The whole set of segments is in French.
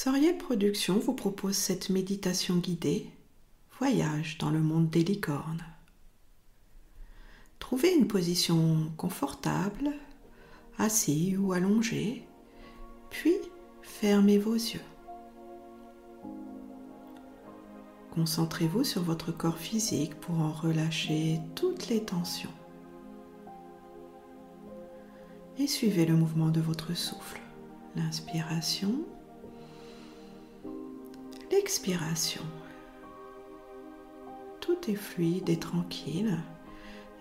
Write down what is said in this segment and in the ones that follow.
Soriel Productions vous propose cette méditation guidée Voyage dans le monde des licornes. Trouvez une position confortable, assis ou allongé, puis fermez vos yeux. Concentrez-vous sur votre corps physique pour en relâcher toutes les tensions. Et suivez le mouvement de votre souffle. L'inspiration, l'expiration. Tout est fluide et tranquille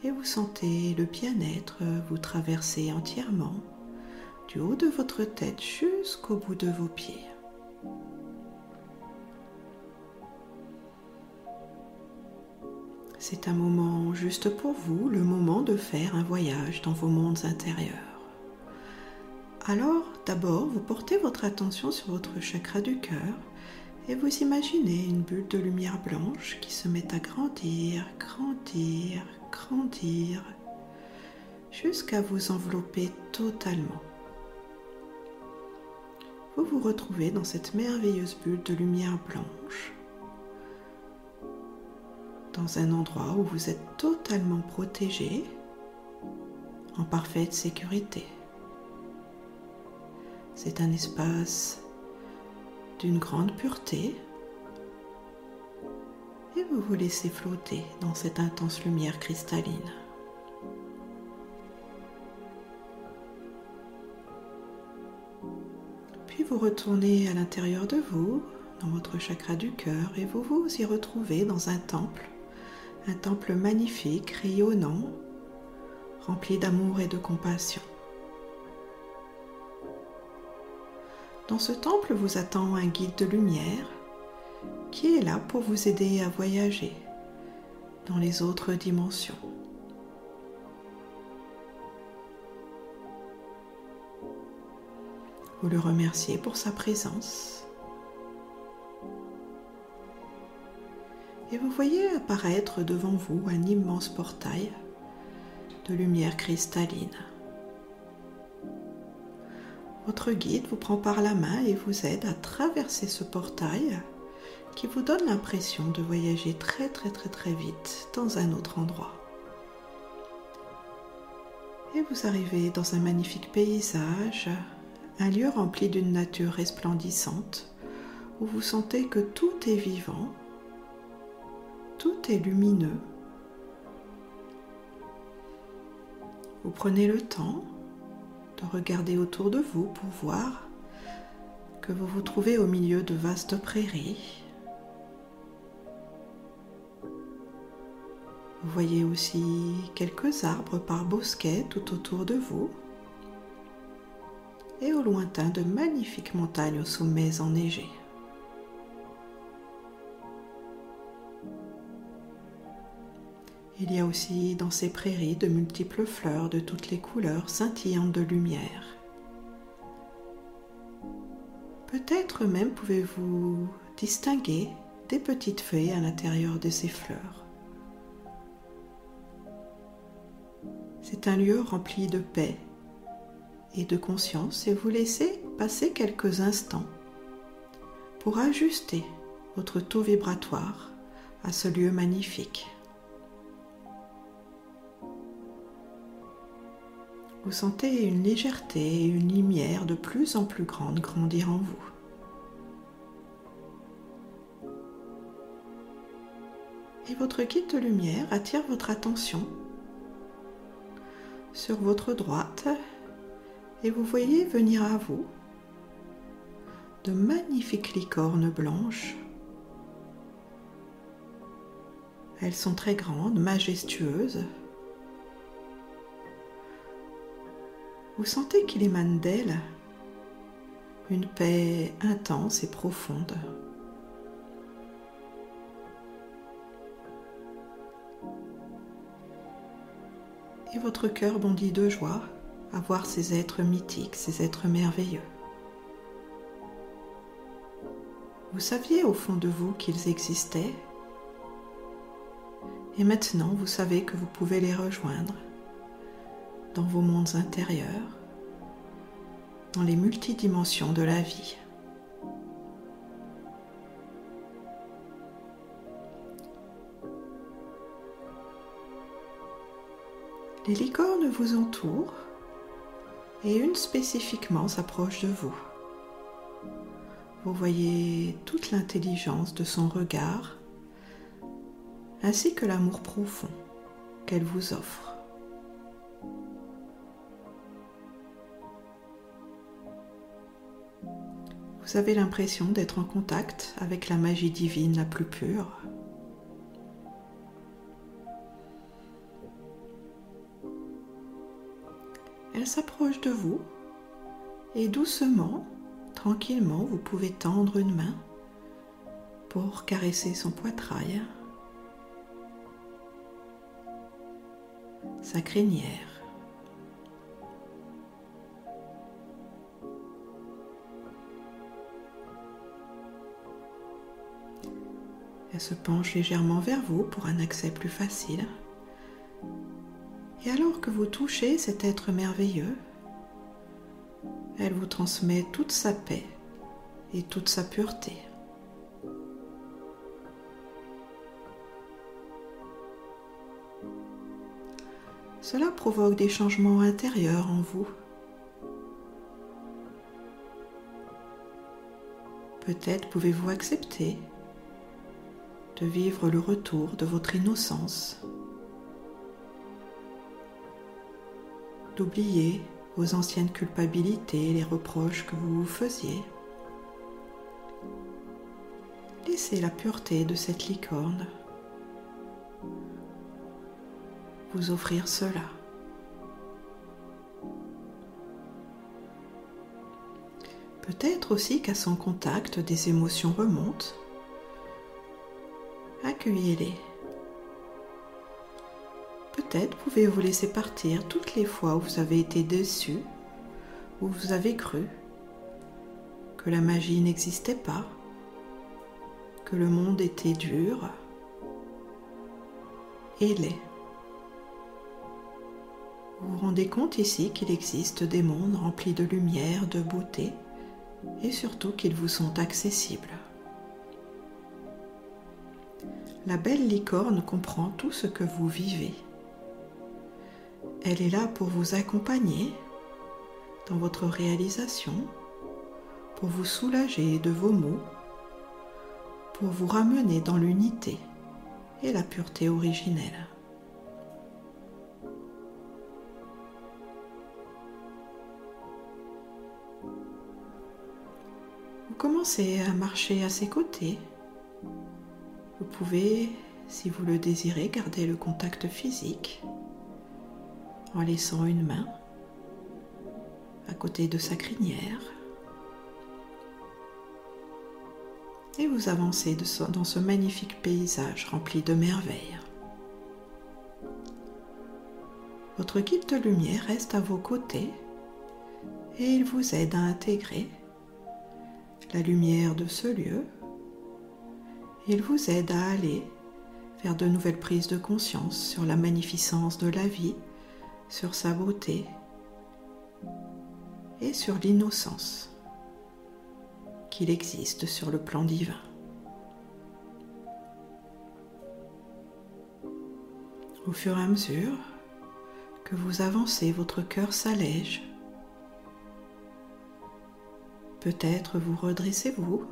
et vous sentez le bien-être vous traverser entièrement du haut de votre tête jusqu'au bout de vos pieds. C'est un moment juste pour vous, le moment de faire un voyage dans vos mondes intérieurs. Alors, d'abord, vous portez votre attention sur votre chakra du cœur et vous imaginez une bulle de lumière blanche qui se met à grandir, grandir, grandir, jusqu'à vous envelopper totalement. Vous vous retrouvez dans cette merveilleuse bulle de lumière blanche, dans un endroit où vous êtes totalement protégé, en parfaite sécurité. C'est un espace d'une grande pureté et vous vous laissez flotter dans cette intense lumière cristalline. Puis vous retournez à l'intérieur de vous, dans votre chakra du cœur, et vous vous y retrouvez dans un temple, un temple magnifique, rayonnant, rempli d'amour et de compassion. Dans ce temple vous attend un guide de lumière qui est là pour vous aider à voyager dans les autres dimensions. Vous le remerciez pour sa présence. Et vous voyez apparaître devant vous un immense portail de lumière cristalline. Votre guide vous prend par la main et vous aide à traverser ce portail qui vous donne l'impression de voyager très très très très vite dans un autre endroit. Et vous arrivez dans un magnifique paysage, un lieu rempli d'une nature resplendissante où vous sentez que tout est vivant, tout est lumineux. Vous prenez le temps de regarder autour de vous pour voir que vous vous trouvez au milieu de vastes prairies. Vous voyez aussi quelques arbres par bosquet tout autour de vous et au lointain de magnifiques montagnes aux sommets enneigés. Il y a aussi dans ces prairies de multiples fleurs de toutes les couleurs scintillantes de lumière. Peut-être même pouvez-vous distinguer des petites feuilles à l'intérieur de ces fleurs. C'est un lieu rempli de paix et de conscience et vous laissez passer quelques instants pour ajuster votre taux vibratoire à ce lieu magnifique. Vous sentez une légèreté et une lumière de plus en plus grande grandir en vous. Et votre guide de lumière attire votre attention sur votre droite et vous voyez venir à vous de magnifiques licornes blanches. Elles sont très grandes, majestueuses, Vous sentez qu'il émane d'elle une paix intense et profonde. Et votre cœur bondit de joie à voir ces êtres mythiques, ces êtres merveilleux. Vous saviez au fond de vous qu'ils existaient et maintenant vous savez que vous pouvez les rejoindre dans vos mondes intérieurs, dans les multidimensions de la vie. Les licornes vous entourent et une spécifiquement s'approche de vous. Vous voyez toute l'intelligence de son regard ainsi que l'amour profond qu'elle vous offre. Vous avez l'impression d'être en contact avec la magie divine la plus pure. Elle s'approche de vous et doucement, tranquillement, vous pouvez tendre une main pour caresser son poitrail, sa crinière. Elle se penche légèrement vers vous pour un accès plus facile. Et alors que vous touchez cet être merveilleux, elle vous transmet toute sa paix et toute sa pureté. Cela provoque des changements intérieurs en vous. Peut-être pouvez-vous accepter de vivre le retour de votre innocence, d'oublier vos anciennes culpabilités et les reproches que vous vous faisiez. Laissez la pureté de cette licorne vous offrir cela. Peut-être aussi qu'à son contact, des émotions remontent Peut-être pouvez-vous laisser partir toutes les fois où vous avez été déçu, où vous avez cru que la magie n'existait pas, que le monde était dur et laid. Vous vous rendez compte ici qu'il existe des mondes remplis de lumière, de beauté et surtout qu'ils vous sont accessibles. La belle licorne comprend tout ce que vous vivez. Elle est là pour vous accompagner dans votre réalisation, pour vous soulager de vos maux, pour vous ramener dans l'unité et la pureté originelle. Vous commencez à marcher à ses côtés vous pouvez, si vous le désirez, garder le contact physique en laissant une main à côté de sa crinière. Et vous avancez dans ce magnifique paysage rempli de merveilles. Votre guide de lumière reste à vos côtés et il vous aide à intégrer la lumière de ce lieu il vous aide à aller vers de nouvelles prises de conscience sur la magnificence de la vie, sur sa beauté et sur l'innocence qu'il existe sur le plan divin. Au fur et à mesure que vous avancez, votre cœur s'allège. Peut-être vous redressez-vous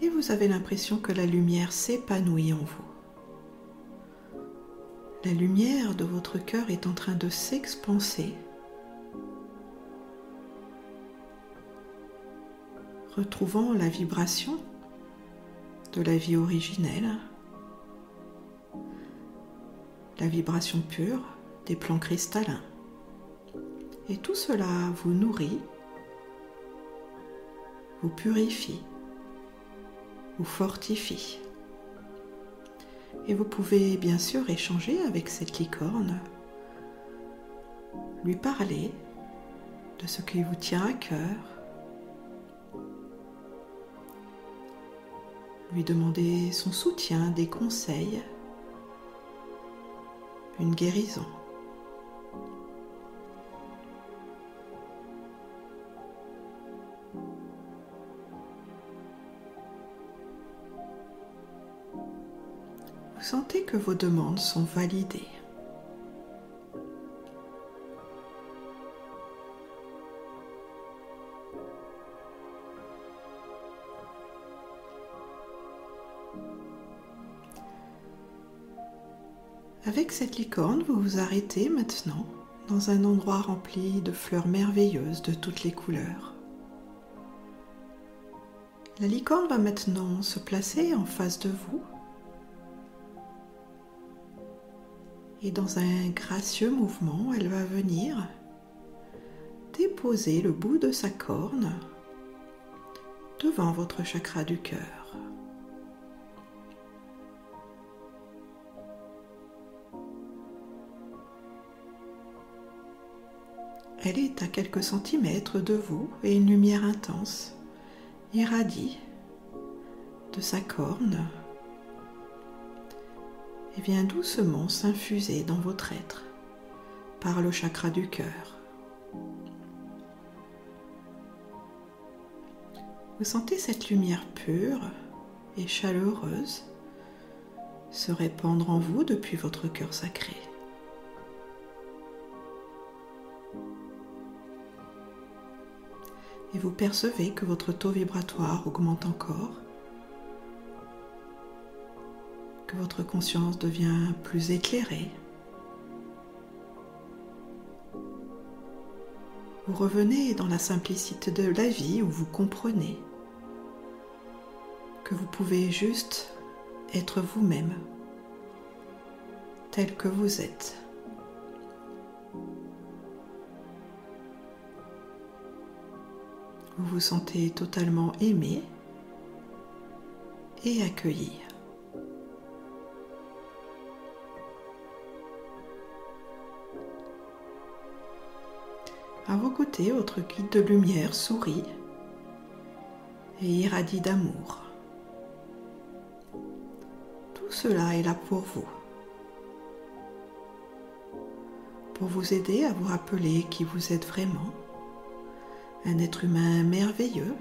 et vous avez l'impression que la lumière s'épanouit en vous. La lumière de votre cœur est en train de s'expanser, retrouvant la vibration de la vie originelle, la vibration pure des plans cristallins. Et tout cela vous nourrit, vous purifie fortifie. Et vous pouvez bien sûr échanger avec cette licorne, lui parler de ce qui vous tient à cœur, lui demander son soutien, des conseils, une guérison. Que vos demandes sont validées. Avec cette licorne, vous vous arrêtez maintenant dans un endroit rempli de fleurs merveilleuses de toutes les couleurs. La licorne va maintenant se placer en face de vous et dans un gracieux mouvement, elle va venir déposer le bout de sa corne devant votre chakra du cœur. Elle est à quelques centimètres de vous et une lumière intense irradie de sa corne et vient doucement s'infuser dans votre être par le chakra du cœur. Vous sentez cette lumière pure et chaleureuse se répandre en vous depuis votre cœur sacré. et vous percevez que votre taux vibratoire augmente encore, que votre conscience devient plus éclairée. Vous revenez dans la simplicité de la vie où vous comprenez que vous pouvez juste être vous-même tel que vous êtes. Vous vous sentez totalement aimé et accueilli. À vos côtés, votre guide de lumière sourit et irradie d'amour. Tout cela est là pour vous. Pour vous aider à vous rappeler qui vous êtes vraiment un être humain merveilleux,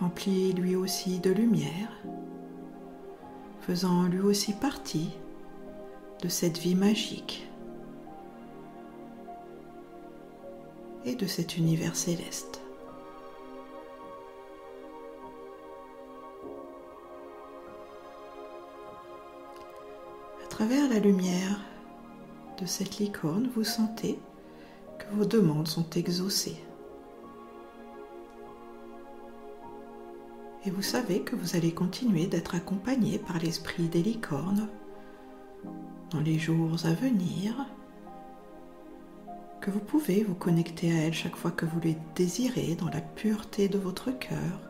rempli lui aussi de lumière, faisant lui aussi partie de cette vie magique et de cet univers céleste. À travers la lumière de cette licorne, vous sentez que vos demandes sont exaucées. et vous savez que vous allez continuer d'être accompagné par l'esprit des licornes dans les jours à venir, vous pouvez vous connecter à elles chaque fois que vous les désirez dans la pureté de votre cœur.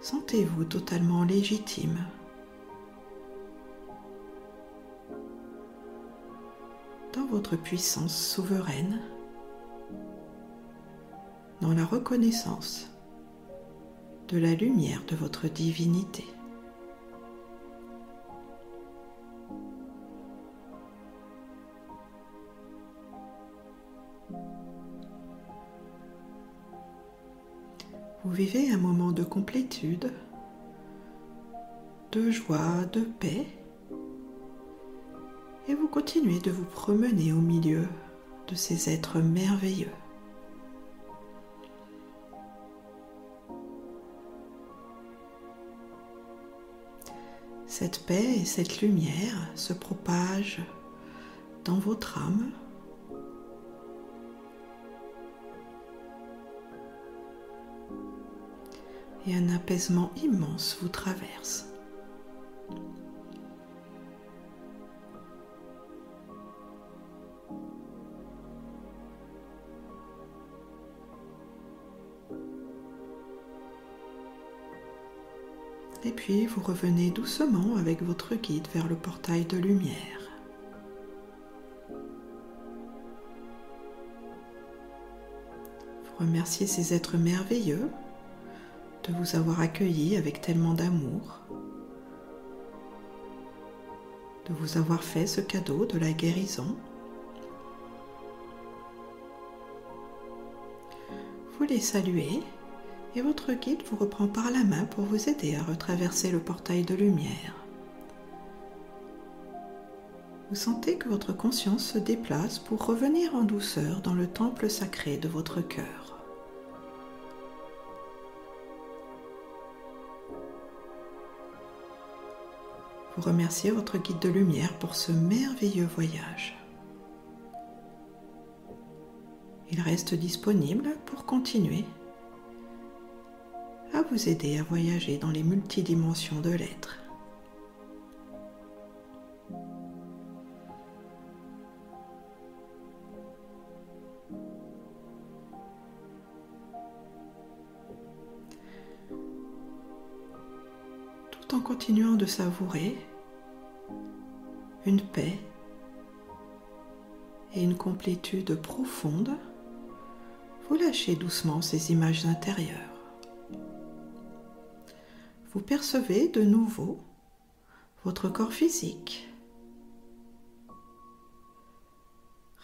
Sentez-vous totalement légitime. dans votre puissance souveraine dans la reconnaissance de la lumière de votre divinité. Vivez un moment de complétude, de joie, de paix, et vous continuez de vous promener au milieu de ces êtres merveilleux. Cette paix et cette lumière se propagent dans votre âme. Et un apaisement immense vous traverse. Et puis vous revenez doucement avec votre guide vers le portail de lumière. Vous remerciez ces êtres merveilleux de vous avoir accueilli avec tellement d'amour, de vous avoir fait ce cadeau de la guérison. Vous les saluez et votre guide vous reprend par la main pour vous aider à retraverser le portail de lumière. Vous sentez que votre conscience se déplace pour revenir en douceur dans le temple sacré de votre cœur. Vous remerciez votre guide de lumière pour ce merveilleux voyage. Il reste disponible pour continuer à vous aider à voyager dans les multidimensions de l'être. Continuant de savourer une paix et une complétude profonde, vous lâchez doucement ces images intérieures vous percevez de nouveau votre corps physique.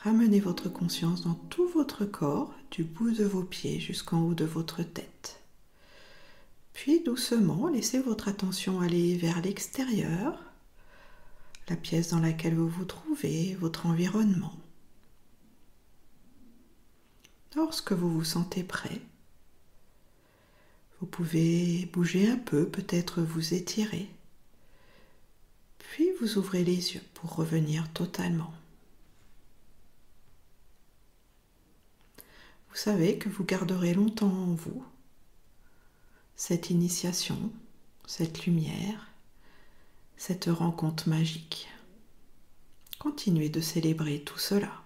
Ramenez votre conscience dans tout votre corps, du bout de vos pieds jusqu'en haut de votre tête. Puis doucement, laissez votre attention aller vers l'extérieur, la pièce dans laquelle vous vous trouvez, votre environnement. Lorsque vous vous sentez prêt, vous pouvez bouger un peu, peut-être vous étirer. Puis vous ouvrez les yeux pour revenir totalement. Vous savez que vous garderez longtemps en vous cette initiation, cette lumière, cette rencontre magique. Continuez de célébrer tout cela.